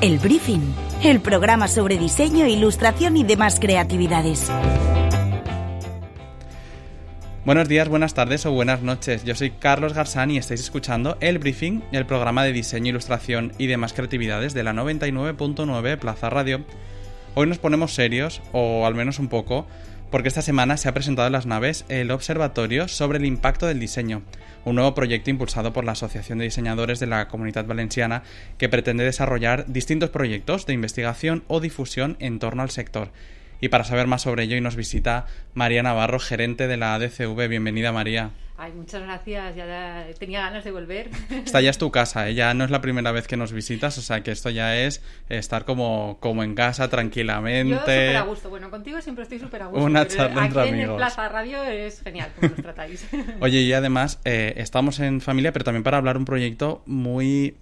El Briefing, el programa sobre diseño, ilustración y demás creatividades. Buenos días, buenas tardes o buenas noches. Yo soy Carlos Garzán y estáis escuchando El Briefing, el programa de diseño, ilustración y demás creatividades de la 99.9 Plaza Radio. Hoy nos ponemos serios, o al menos un poco, porque esta semana se ha presentado en las naves el Observatorio sobre el Impacto del Diseño, un nuevo proyecto impulsado por la Asociación de Diseñadores de la Comunidad Valenciana que pretende desarrollar distintos proyectos de investigación o difusión en torno al sector. Y para saber más sobre ello, y nos visita María Navarro, gerente de la ADCV. Bienvenida, María. Ay, muchas gracias, ya tenía ganas de volver. Esta ya es tu casa, ¿eh? ya no es la primera vez que nos visitas, o sea que esto ya es estar como, como en casa tranquilamente. Yo súper a gusto, bueno, contigo siempre estoy súper a gusto. Una charla entre aquí en Plaza Radio es genial como nos tratáis. Oye, y además eh, estamos en familia, pero también para hablar un proyecto muy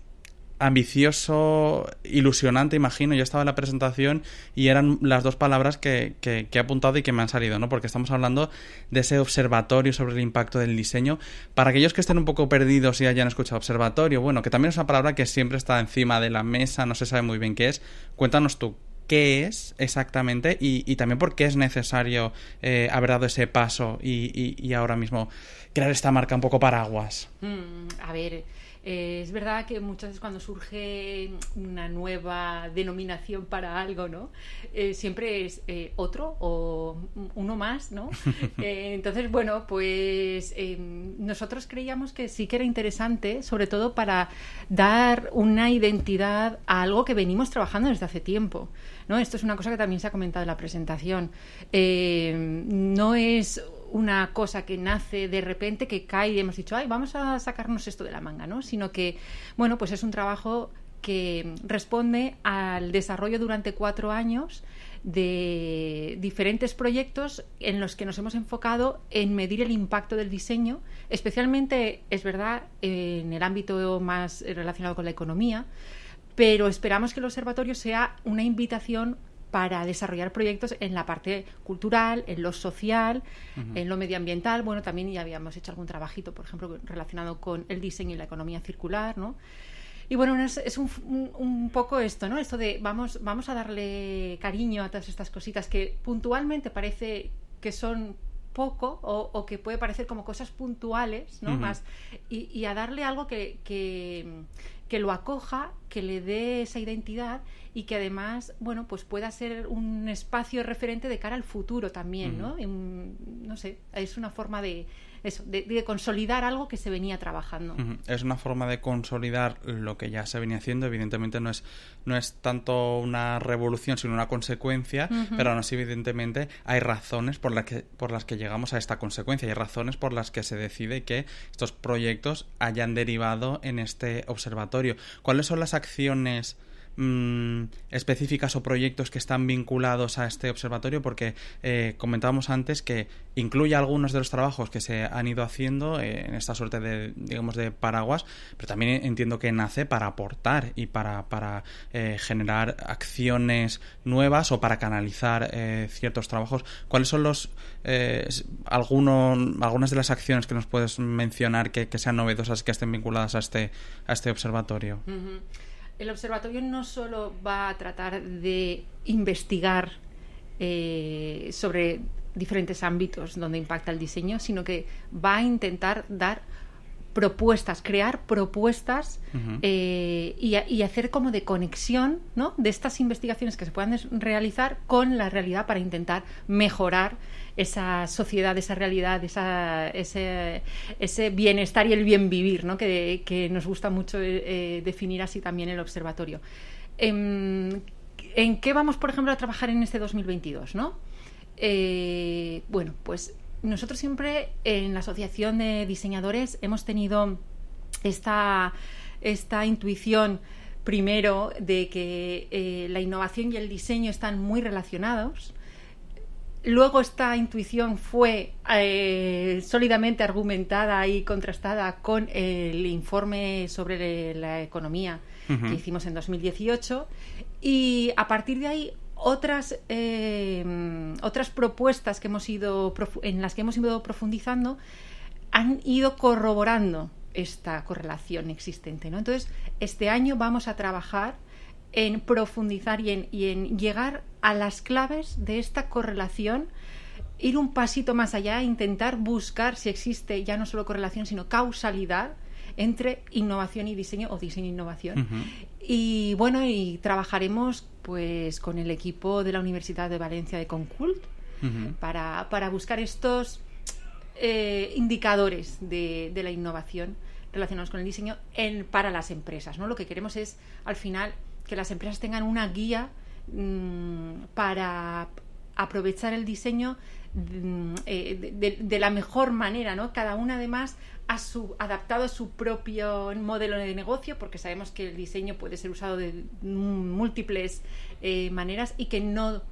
ambicioso, ilusionante, imagino. Yo estaba en la presentación y eran las dos palabras que, que, he apuntado y que me han salido, ¿no? Porque estamos hablando de ese observatorio sobre el impacto del diseño. Para aquellos que estén un poco perdidos y hayan escuchado observatorio, bueno, que también es una palabra que siempre está encima de la mesa, no se sabe muy bien qué es. Cuéntanos tú, qué es exactamente y, también por qué es necesario eh, haber dado ese paso y, y, ahora mismo crear esta marca un poco paraguas. Mm, a ver, eh, es verdad que muchas veces cuando surge una nueva denominación para algo, ¿no? Eh, siempre es eh, otro o uno más, ¿no? entonces, bueno, pues nosotros creíamos que sí que era interesante, sobre todo para dar una identidad a algo que venimos trabajando desde hace tiempo. ¿no? Esto es una cosa que también se ha comentado en la presentación. no es una cosa que nace de repente, que cae y hemos dicho, ay, vamos a sacarnos esto de la manga, ¿no? Sino que, bueno, pues es un trabajo que responde al desarrollo durante cuatro años de diferentes proyectos en los que nos hemos enfocado en medir el impacto del diseño, especialmente, es verdad, en el ámbito más relacionado con la economía, pero esperamos que el observatorio sea una invitación para desarrollar proyectos en la parte cultural, en lo social, en lo medioambiental. Bueno, también ya habíamos hecho algún trabajito, por ejemplo, relacionado con el diseño y la economía circular, ¿no? Y bueno, es, un, poco esto, ¿no? Esto de vamos, vamos a darle cariño a todas estas cositas que puntualmente parece que son poco o, que puede parecer como cosas puntuales, ¿no? Más, y, a darle algo que, que, que lo acoja, que le dé esa identidad y que además, bueno, pues pueda ser un espacio referente de cara al futuro también, ¿no? no sé, es una forma de, eso, de, consolidar algo que se venía trabajando. Es una forma de consolidar lo que ya se venía haciendo. Evidentemente no es, no es tanto una revolución, sino una consecuencia, pero aún así, evidentemente, hay razones por, las que, por las que llegamos a esta consecuencia. Hay razones por las que se decide que estos proyectos hayan derivado en este observatorio. ¿Cuáles son las acciones Mm, específicas o proyectos que están vinculados a este observatorio porque eh, comentábamos antes que incluye algunos de los trabajos que se han ido haciendo eh, en esta suerte de digamos de paraguas pero también entiendo que nace para aportar y para, para eh, generar acciones nuevas o para canalizar ciertos trabajos. Cuáles son los algunos algunas de las acciones que nos puedes mencionar que, sean novedosas que estén vinculadas a este a este observatorio el observatorio no solo va a tratar de investigar eh, sobre diferentes ámbitos donde impacta el diseño, sino que va a intentar dar propuestas, crear propuestas eh, y, hacer como de conexión ¿no? de estas investigaciones que se puedan realizar con la realidad para intentar mejorar esa sociedad, esa realidad, ese, bienestar y el bien vivir, ¿no? que, nos gusta mucho eh, eh, definir así también el observatorio. ¿En, qué vamos, por ejemplo, a trabajar en este 2022? ¿no? Eh, bueno, pues nosotros siempre en la Asociación de Diseñadores hemos tenido esta, esta intuición primero de que la innovación y el diseño están muy relacionados Luego esta intuición fue eh, sólidamente argumentada y contrastada con el informe sobre la economía que hicimos en 2018 y a partir de ahí otras eh, otras propuestas que hemos ido en las que hemos ido profundizando han ido corroborando esta correlación existente. ¿no? Entonces, este año vamos a trabajar en profundizar y en, y en llegar a las claves de esta correlación ir un pasito más allá, intentar buscar si existe ya no solo correlación, sino causalidad entre innovación y diseño o diseño e innovación. Y bueno, y trabajaremos pues con el equipo de la Universidad de Valencia de Concult para, para, buscar estos eh, indicadores de, de, la innovación relacionados con el diseño en, para las empresas. ¿no? Lo que queremos es, al final, que las empresas tengan una guía mmm, para aprovechar el diseño mm, eh, de, la mejor manera, ¿no? Cada una además a su, adaptado a su propio modelo de negocio, porque sabemos que el diseño puede ser usado de múltiples eh, maneras y que no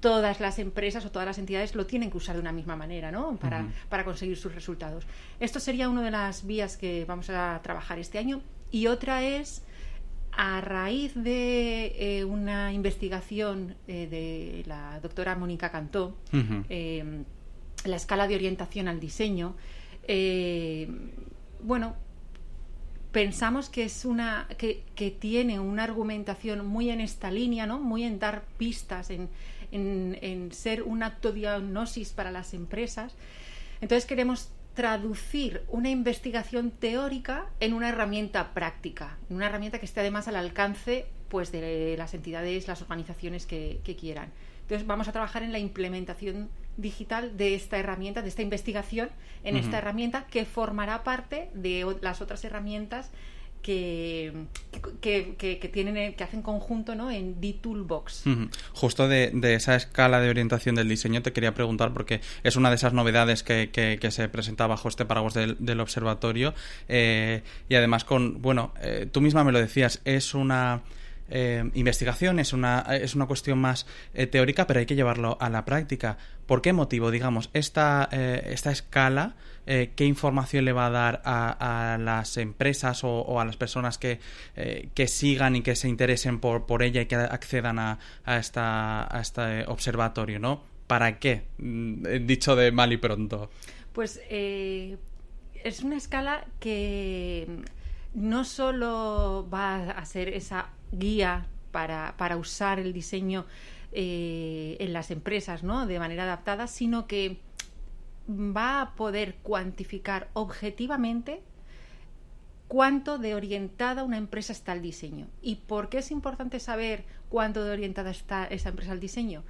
todas las empresas o todas las entidades lo tienen que usar de una misma manera, ¿no? Para, para conseguir sus resultados. Esto sería una de las vías que vamos a trabajar este año. Y otra es a raíz de eh, una investigación eh, de la doctora Mónica Cantó, eh, la escala de orientación al diseño, bueno, pensamos que es una que, tiene una argumentación muy en esta línea, ¿no? Muy en dar pistas, en, en ser un acto diagnosis para las empresas. Entonces queremos traducir una investigación teórica en una herramienta práctica, en una herramienta que esté además al alcance pues, de las entidades, las organizaciones que, quieran. Entonces vamos a trabajar en la implementación digital de esta herramienta, de esta investigación en esta herramienta que formará parte de las otras herramientas que, que, tienen que hacen conjunto ¿no? en D-Toolbox. Justo de, esa escala de orientación del diseño te quería preguntar porque es una de esas novedades que, se presenta bajo este paraguas del, observatorio eh, y además con, bueno, eh, tú misma me lo decías, es una eh, investigación, es una, es una cuestión más eh, teórica, pero hay que llevarlo a la práctica. ¿Por qué motivo, digamos, esta, eh, esta escala, qué información le va a dar a, las empresas o, a las personas que, que, sigan y que se interesen por, por ella y que accedan a, a, esta, a este observatorio, ¿no? ¿Para qué? Mm, dicho de mal y pronto. Pues es una escala que no solo va a ser esa guía para, para usar el diseño eh, en las empresas ¿no? de manera adaptada, sino que va a poder cuantificar objetivamente cuánto de orientada una empresa está al diseño. ¿Y por qué es importante saber cuánto de orientada está esa empresa al diseño?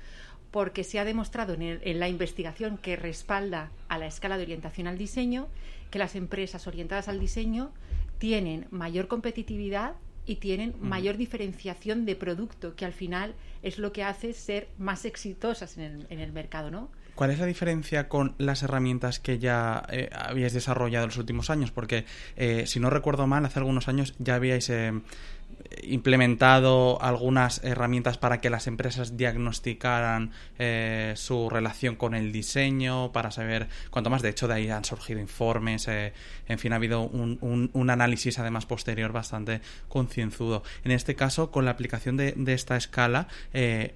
Porque se ha demostrado en, en, la investigación que respalda a la escala de orientación al diseño que las empresas orientadas al diseño tienen mayor competitividad y tienen mayor diferenciación de producto, que al final es lo que hace ser más exitosas en el, en el mercado, ¿no? ¿Cuál es la diferencia con las herramientas que ya eh, habíais desarrollado en los últimos años? Porque, eh, si no recuerdo mal, hace algunos años ya habíais eh, implementado algunas herramientas para que las empresas diagnosticaran eh, su relación con el diseño, para saber cuánto más. De hecho, de ahí han surgido informes. Eh, en fin, ha habido un, análisis además posterior bastante concienzudo. En este caso, con la aplicación de, de esta escala, eh,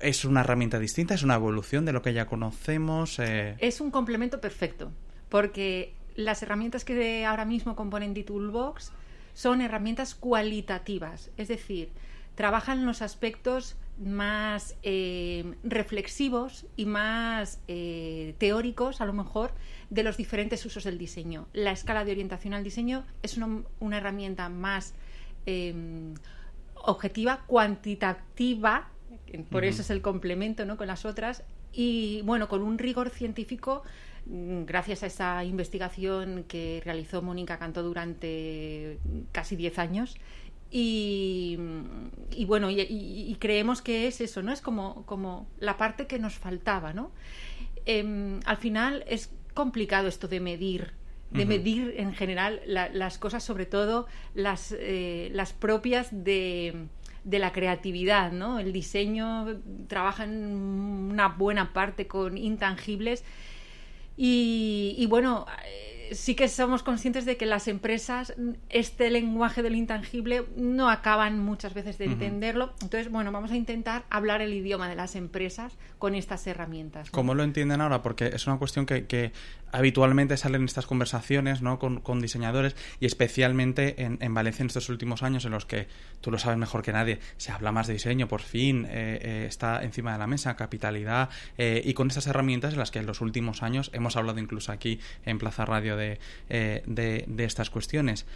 es una herramienta distinta, es una evolución de lo que ya conocemos. Es un complemento perfecto, porque las herramientas que ahora mismo componen The Toolbox son herramientas cualitativas, es decir, trabajan los aspectos más eh, reflexivos y más eh, teóricos, a lo mejor, de los diferentes usos del diseño. La escala de orientación al diseño es una, herramienta más em, objetiva, cuantitativa, por eso es el complemento ¿no? con las otras, y bueno, con un rigor científico gracias a esa investigación que realizó Mónica Cantó durante casi 10 años. Y, bueno, y, creemos que es eso, ¿no? Es como, como la parte que nos faltaba, ¿no? Em, al final es complicado esto de medir de medir en general las cosas, sobre todo las, eh, las propias de, de la creatividad, ¿no? El diseño trabaja en una buena parte con intangibles y, bueno, eh, sí que somos conscientes de que las empresas este lenguaje del intangible no acaban muchas veces de entenderlo. Entonces, bueno, vamos a intentar hablar el idioma de las empresas con estas herramientas. ¿Cómo lo entienden ahora? Porque es una cuestión que, habitualmente salen estas conversaciones ¿no? con, diseñadores y especialmente en, Valencia en estos últimos años en los que tú lo sabes mejor que nadie, se habla más de diseño, por fin eh, eh, está encima de la mesa, capitalidad eh, y con estas herramientas en las que en los últimos años hemos hablado incluso aquí en Plaza Radio de, de, estas cuestiones.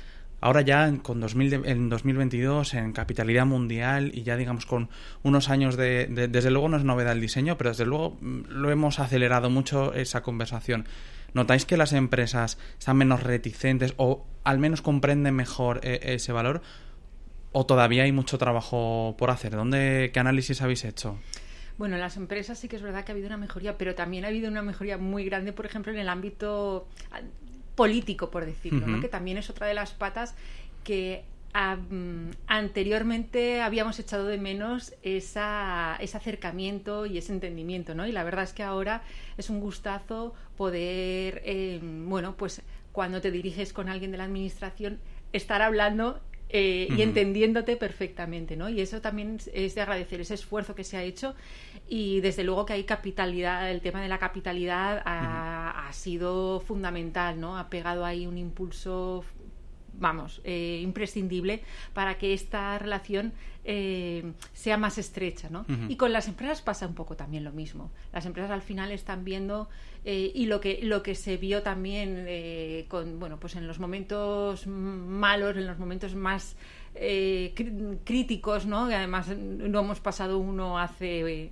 Ahora ya con 2000, en 2022 en capitalidad mundial y ya digamos con unos años de, desde luego no es novedad el diseño, pero desde luego mm, lo hemos acelerado mucho esa conversación. ¿Notáis que las empresas están menos reticentes o al menos comprenden mejor eh, ese valor? ¿O todavía hay mucho trabajo por hacer? ¿Dónde, ¿Qué análisis habéis hecho? Bueno, en las empresas sí que es verdad que ha habido una mejoría, pero también ha habido una mejoría muy grande, por ejemplo, en el ámbito ah, político, por decirlo, que también es otra de las patas que anteriormente habíamos echado de menos esa, ese acercamiento y ese entendimiento, ¿no? Y la verdad es que ahora es un gustazo poder, em, bueno, pues cuando te diriges con alguien de la administración, estar hablando eh, y entendiéndote perfectamente, ¿no? Y eso también es de agradecer ese esfuerzo que se ha hecho y desde luego que hay capitalidad, el tema de la capitalidad ha, ha sido fundamental, ¿no? Ha pegado ahí un impulso vamos, eh, imprescindible para que esta relación eh, sea más estrecha, ¿no? Y con las empresas pasa un poco también lo mismo. Las empresas al final están viendo eh, y lo que lo que se vio también con bueno, pues en los momentos malos, en los momentos más críticos, ¿no? Que además no hemos pasado uno hace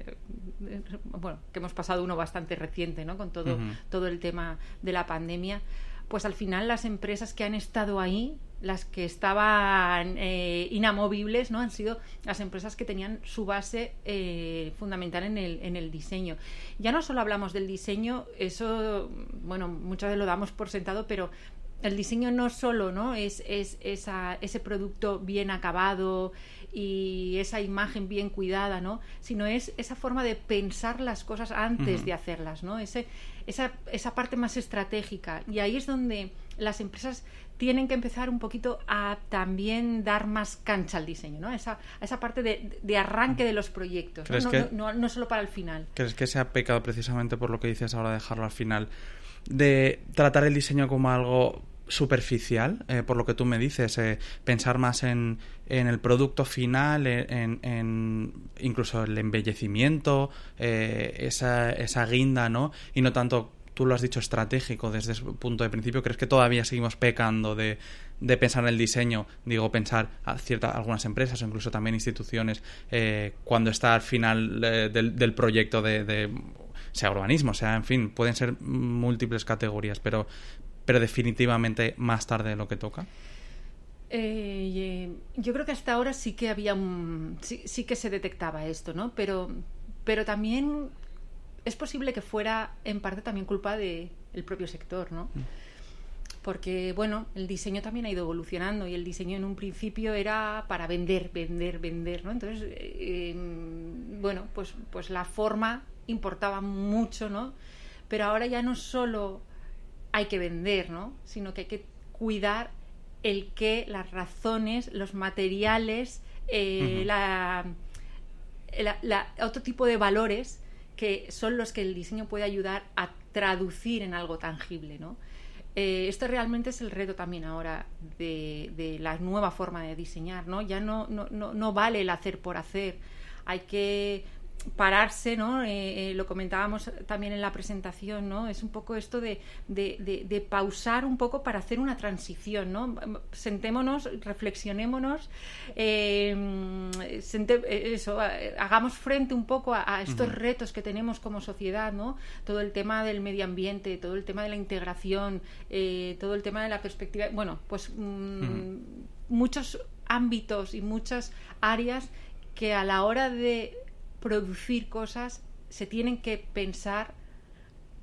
bueno, que hemos pasado uno bastante reciente, ¿no? Con todo todo el tema de la pandemia pues al final las empresas que han estado ahí, las que estaban eh, inamovibles, ¿no? Han sido las empresas que tenían su base eh, fundamental en el, en el diseño. Ya no solo hablamos del diseño, eso, bueno, muchas veces lo damos por sentado, pero el diseño no solo ¿no? es, es esa, ese producto bien acabado y esa imagen bien cuidada, ¿no? sino es esa forma de pensar las cosas antes de hacerlas, ¿no? Ese, esa, esa parte más estratégica. Y ahí es donde las empresas tienen que empezar un poquito a también dar más cancha al diseño, ¿no? Esa, esa parte de, de arranque de los proyectos, ¿no? No, solo para el final. ¿Crees que se ha pecado precisamente por lo que dices ahora de dejarlo al final? De tratar el diseño como algo superficial, eh, por lo que tú me dices, eh, pensar más en, en, el producto final, en, en incluso el embellecimiento, eh, esa, esa guinda, ¿no? Y no tanto, tú lo has dicho, estratégico desde ese punto de principio. ¿Crees que todavía seguimos pecando de, de pensar en el diseño? Digo, pensar a ciertas, algunas empresas o incluso también instituciones cuando está al final del, del, proyecto de, de sea urbanismo, sea, en fin, pueden ser múltiples categorías, pero pero definitivamente más tarde de lo que toca? Eh, yo creo que hasta ahora sí que había un, sí, que se detectaba esto, ¿no? Pero, pero también es posible que fuera en parte también culpa del propio sector, ¿no? Mm. Porque, bueno, el diseño también ha ido evolucionando y el diseño en un principio era para vender, vender, vender, ¿no? Entonces, eh, bueno, pues, pues la forma importaba mucho, ¿no? Pero ahora ya no solo hay que vender, ¿no? Sino que hay que cuidar el qué, las razones, los materiales, eh, la, otro tipo de valores que son los que el diseño puede ayudar a traducir en algo tangible, ¿no? Eh, esto realmente es el reto también ahora de, de, la nueva forma de diseñar, ¿no? Ya no, no, no, no vale el hacer por hacer, hay que pararse, ¿no? Eh, eh, lo comentábamos también en la presentación, ¿no? Es un poco esto de, de, pausar un poco para hacer una transición, ¿no? Sentémonos, reflexionémonos, eh, eso, hagamos frente un poco a, estos retos que tenemos como sociedad, ¿no? Todo el tema del medio ambiente, todo el tema de la integración, todo el tema de la perspectiva, bueno, pues mm, muchos ámbitos y muchas áreas que a la hora de producir cosas se tienen que pensar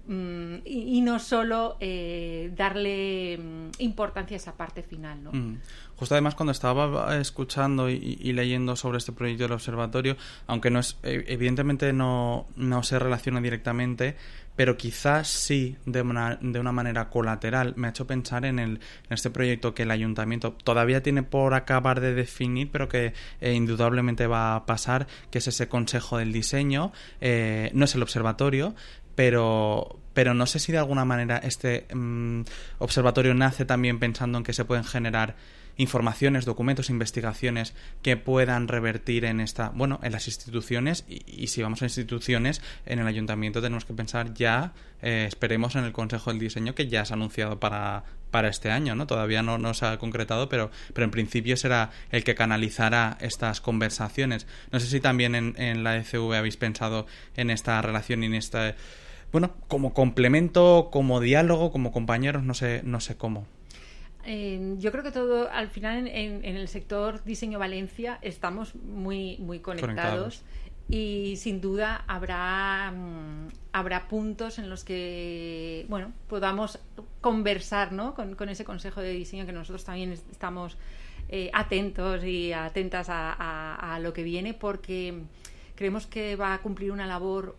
mm, y, no solo eh, darle mm, importancia a esa parte final. ¿no? Mm. Justo además cuando estaba escuchando y, leyendo sobre este proyecto del observatorio, aunque no es e, evidentemente no, no se relaciona directamente, pero quizás sí de una, de una manera colateral. Me ha hecho pensar en, el, en este proyecto que el ayuntamiento todavía tiene por acabar de definir, pero que eh, indudablemente va a pasar, que es ese consejo del diseño, eh, no es el observatorio, pero, pero no sé si de alguna manera este mm, observatorio nace también pensando en que se pueden generar informaciones, documentos, investigaciones que puedan revertir en esta, bueno, en las instituciones y, si vamos a instituciones, en el ayuntamiento tenemos que pensar ya, eh, esperemos en el Consejo del Diseño que ya se ha anunciado para, para este año, ¿no? Todavía no, no se ha concretado, pero, pero en principio será el que canalizará estas conversaciones. No sé si también en, en la ECV habéis pensado en esta relación y en esta bueno, como complemento, como diálogo, como compañeros, no sé, no sé cómo. Eh, yo creo que todo, al final, en, el sector diseño Valencia estamos muy, muy conectados. Y sin duda habrá, mm, habrá puntos en los que bueno podamos conversar ¿no? con, ese consejo de diseño que nosotros también estamos eh, atentos y atentas a, a, lo que viene porque creemos que va a cumplir una labor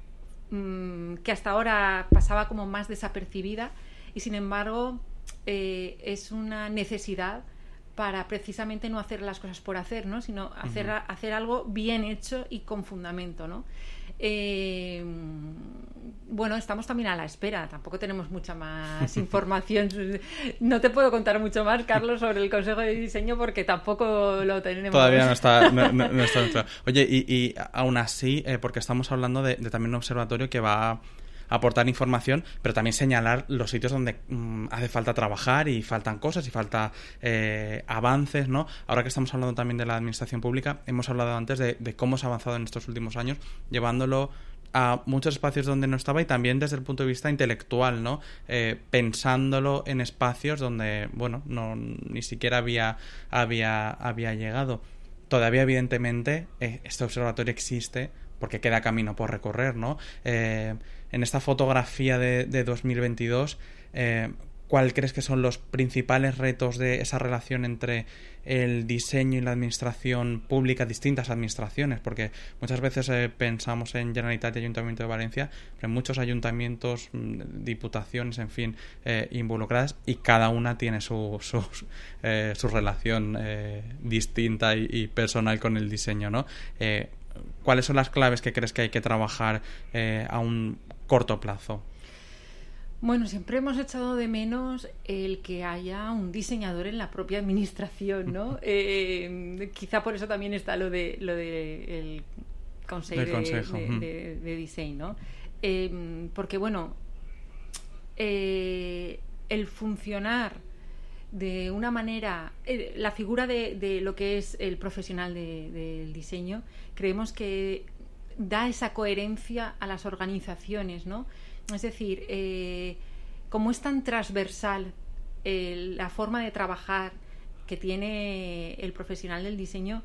mm, que hasta ahora pasaba como más desapercibida y sin embargo eh, es una necesidad para precisamente no hacer las cosas por hacer, ¿no? sino hacer, hacer algo bien hecho y con fundamento. ¿no? Eh, bueno, estamos también a la espera, tampoco tenemos mucha más información. No te puedo contar mucho más, Carlos, sobre el Consejo de Diseño porque tampoco lo tenemos. Todavía no está. No, está Oye, y, aún así, eh, porque estamos hablando de, de, también un observatorio que va aportar información, pero también señalar los sitios donde mm, hace falta trabajar y faltan cosas y falta eh, avances, ¿no? Ahora que estamos hablando también de la administración pública, hemos hablado antes de, cómo se ha avanzado en estos últimos años, llevándolo a muchos espacios donde no estaba y también desde el punto de vista intelectual, ¿no? Eh, pensándolo en espacios donde, bueno, no ni siquiera había, había, había llegado. Todavía, evidentemente, eh, este observatorio existe porque queda camino por recorrer, ¿no? Eh, en esta fotografía de, de 2022, eh, ¿cuál crees que son los principales retos de esa relación entre el diseño y la administración pública, distintas administraciones? Porque muchas veces eh, pensamos en Generalitat y Ayuntamiento de Valencia, pero hay muchos ayuntamientos, mm, diputaciones, en fin, involucradas y cada una tiene su, su, relación distinta y, y, personal con el diseño, ¿no? ¿Cuáles son las claves que crees que hay que trabajar eh, a un corto plazo? Bueno, siempre hemos echado de menos el que haya un diseñador en la propia administración, ¿no? Eh, quizá por eso también está lo de lo de el consejo, de, diseño, ¿no? Eh, porque bueno, el funcionar de una manera, eh, la figura de, lo que es el profesional del diseño, creemos que da esa coherencia a las organizaciones, ¿no? Es decir, eh, como es tan transversal la forma de trabajar que tiene el profesional del diseño,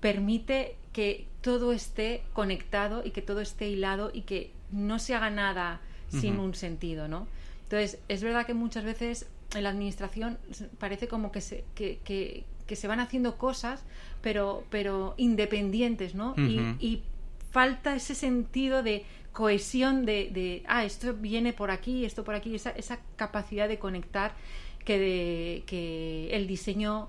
permite que todo esté conectado y que todo esté hilado y que no se haga nada sin un sentido, ¿no? Entonces, es verdad que muchas veces en la administración parece como que se, que, que, se van haciendo cosas, pero, pero independientes, ¿no? y, falta ese sentido de cohesión de, de, ah, esto viene por aquí, esto por aquí, esa, esa capacidad de conectar que, de, que el diseño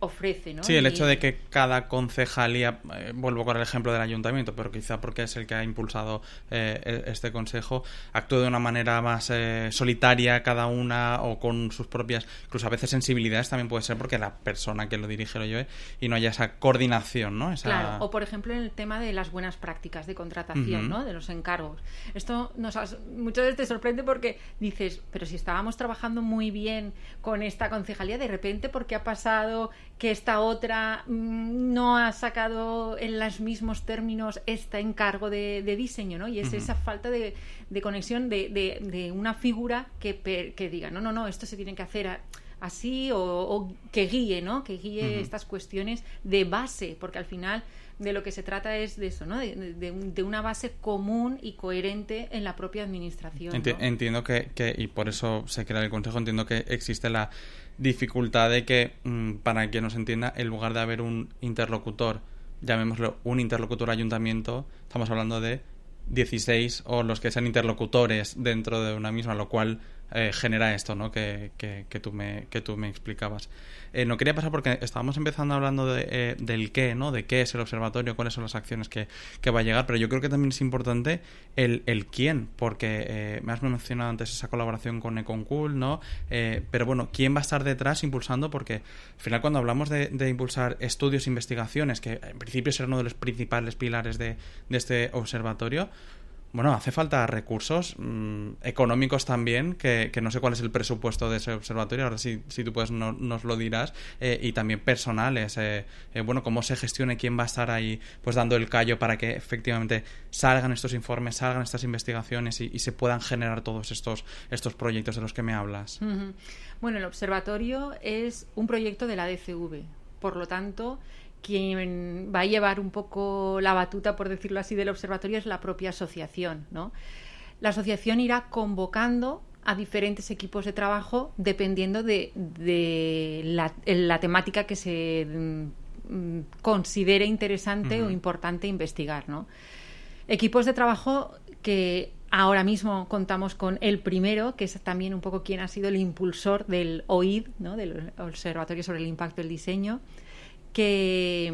ofrece, ¿no? Sí, el hecho de que cada concejalía, eh, vuelvo con el ejemplo del ayuntamiento, pero quizá porque es el que ha impulsado eh, e-, este consejo, actúe de una manera más eh, solitaria cada una o con sus propias, incluso a veces sensibilidades también puede ser porque la persona que lo dirige lo lleve y no haya esa coordinación, ¿no? Claro, o por ejemplo en el tema de las buenas prácticas de contratación, ¿no? De los encargos. Esto nos muchas veces te sorprende porque dices, pero si estábamos trabajando muy bien con esta concejalía, de repente, porque ha pasado que esta otra mm, no ha sacado en los mismos términos este encargo de, diseño, ¿no? Y es esa falta de, conexión de, una figura que, que, diga, no, no, no, esto se tiene que hacer así o, que guíe, ¿no? Que guíe estas cuestiones de base, porque al final de lo que se trata es de eso, ¿no? De, una base común y coherente en la propia administración. Entiendo que, que, y por eso se crea el Consejo, entiendo que existe la dificultad de que, mm, para que nos entienda, en lugar de haber un interlocutor, llamémoslo un interlocutor ayuntamiento, estamos hablando de 16 o los que sean interlocutores dentro de una misma, lo cual eh, genera esto, ¿no? Que, que, que, tú me, que tú me explicabas. Eh, no quería pasar porque estábamos empezando hablando de, eh, del qué, ¿no? De qué es el observatorio, cuáles son las acciones que, que, va a llegar, pero yo creo que también es importante el, el quién, porque eh, me has mencionado antes esa colaboración con Econcool, ¿no? Eh, pero bueno, ¿quién va a estar detrás impulsando? Porque al final cuando hablamos de, de impulsar estudios e investigaciones, que en principio será uno de los principales pilares de, de este observatorio, bueno, hace falta recursos mmm, económicos también, que, que, no sé cuál es el presupuesto de ese observatorio, ahora si, si tú puedes no, nos lo dirás, eh, y también personales, eh, eh, bueno, cómo se gestione, quién va a estar ahí pues dando el callo para que efectivamente salgan estos informes, salgan estas investigaciones y, se puedan generar todos estos, estos proyectos de los que me hablas. Bueno, el observatorio es un proyecto de la DCV, por lo tanto quien va a llevar un poco la batuta, por decirlo así, del observatorio es la propia asociación, ¿no? La asociación irá convocando a diferentes equipos de trabajo dependiendo de, de la, la, temática que se mm, considere interesante uh -huh. o importante investigar, ¿no? Equipos de trabajo que ahora mismo contamos con el primero, que es también un poco quien ha sido el impulsor del OID, ¿no? del Observatorio sobre el Impacto del Diseño, que,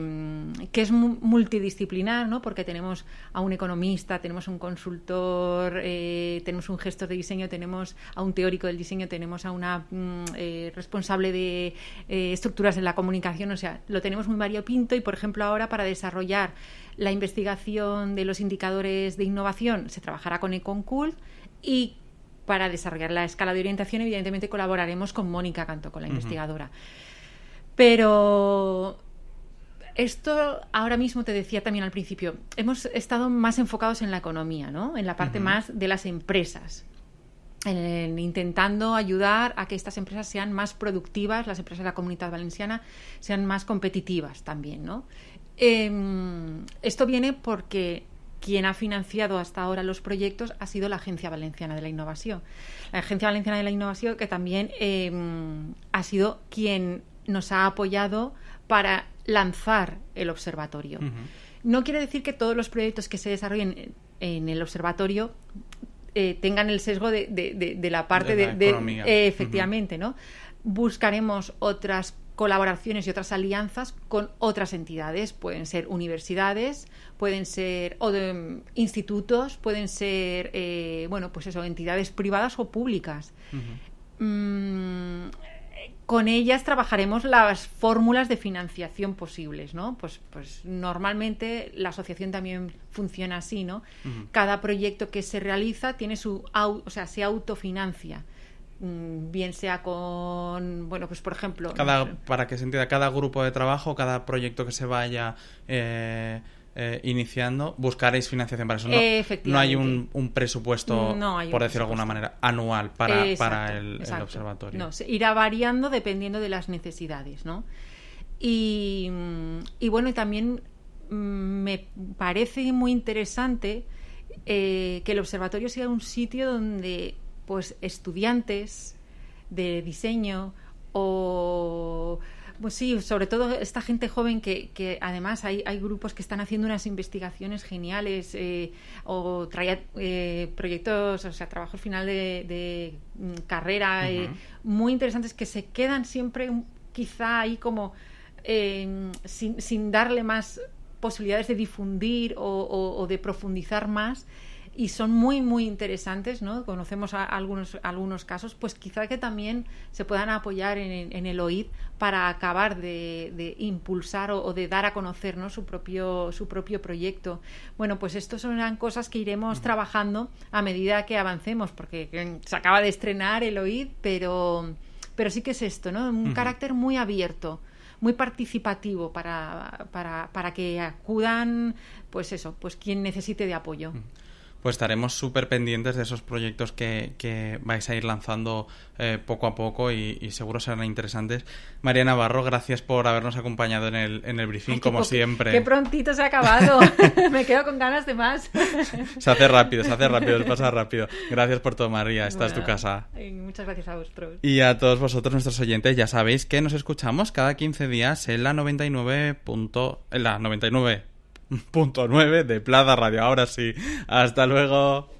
que, es multidisciplinar, ¿no? porque tenemos a un economista, tenemos un consultor, eh, tenemos un gestor de diseño, tenemos a un teórico del diseño, tenemos a una mm, eh, responsable de eh, estructuras en la comunicación, o sea, lo tenemos muy variopinto y, por ejemplo, ahora para desarrollar la investigación de los indicadores de innovación se trabajará con Econcult y para desarrollar la escala de orientación, evidentemente colaboraremos con Mónica Canto, con la uh -huh. investigadora. Pero esto ahora mismo te decía también al principio, hemos estado más enfocados en la economía, ¿no? En la parte uh -huh. más de las empresas. En, intentando ayudar a que estas empresas sean más productivas, las empresas de la comunidad valenciana sean más competitivas también, ¿no? Eh, esto viene porque quien ha financiado hasta ahora los proyectos ha sido la Agencia Valenciana de la Innovación. La Agencia Valenciana de la Innovación que también eh, ha sido quien nos ha apoyado para lanzar el observatorio. Uh -huh. No quiere decir que todos los proyectos que se desarrollen en el observatorio eh, tengan el sesgo de, de, de, de la parte de, la eh, efectivamente, uh -huh. ¿no? Buscaremos otras colaboraciones y otras alianzas con otras entidades. Pueden ser universidades, pueden ser o de, um, institutos, pueden ser, eh, bueno, pues eso, entidades privadas o públicas. Uh -huh. mm, con ellas trabajaremos las fórmulas de financiación posibles, ¿no? Pues, pues normalmente la asociación también funciona así, ¿no? Uh -huh. Cada proyecto que se realiza tiene su, o sea, se autofinancia mm, bien sea con, bueno, pues por ejemplo... Cada, para que se entienda, cada grupo de trabajo, cada proyecto que se vaya... Eh eh, iniciando, buscaréis financiación para eso. No, no hay un, un presupuesto, no hay por decirlo de alguna manera, anual para, exacto, para el, el, observatorio. No, se irá variando dependiendo de las necesidades, ¿no? Y, y bueno, también mm, me parece muy interesante eh, que el observatorio sea un sitio donde pues estudiantes de diseño o pues sí, sobre todo esta gente joven que, que además hay, hay, grupos que están haciendo unas investigaciones geniales eh, o traía eh, proyectos, o sea, trabajos final de, de mm, carrera uh -huh. eh, muy interesantes que se quedan siempre quizá ahí como eh, sin, sin darle más posibilidades de difundir o, o, o de profundizar más y son muy muy interesantes no conocemos a, a algunos algunos casos pues quizá que también se puedan apoyar en, en el OID para acabar de, de impulsar o, o, de dar a conocer ¿no? su propio su propio proyecto bueno pues esto son cosas que iremos uh -huh. trabajando a medida que avancemos porque se acaba de estrenar el OID pero pero sí que es esto no un uh -huh. carácter muy abierto muy participativo para, para, para que acudan pues eso pues quien necesite de apoyo uh -huh pues estaremos súper pendientes de esos proyectos que, que, vais a ir lanzando eh, poco a poco y, y, seguro serán interesantes. María Navarro, gracias por habernos acompañado en el, en el briefing, Ay, como siempre. Qué prontito se ha acabado. Me quedo con ganas de más. se hace rápido, se hace rápido, se pasa rápido. Gracias por todo, María. Esta bueno, es tu casa. Muchas gracias a vosotros. Y a todos vosotros, nuestros oyentes, ya sabéis que nos escuchamos cada 15 días en la 99. en la 99 punto nueve de Plaza Radio. Ahora sí, hasta luego.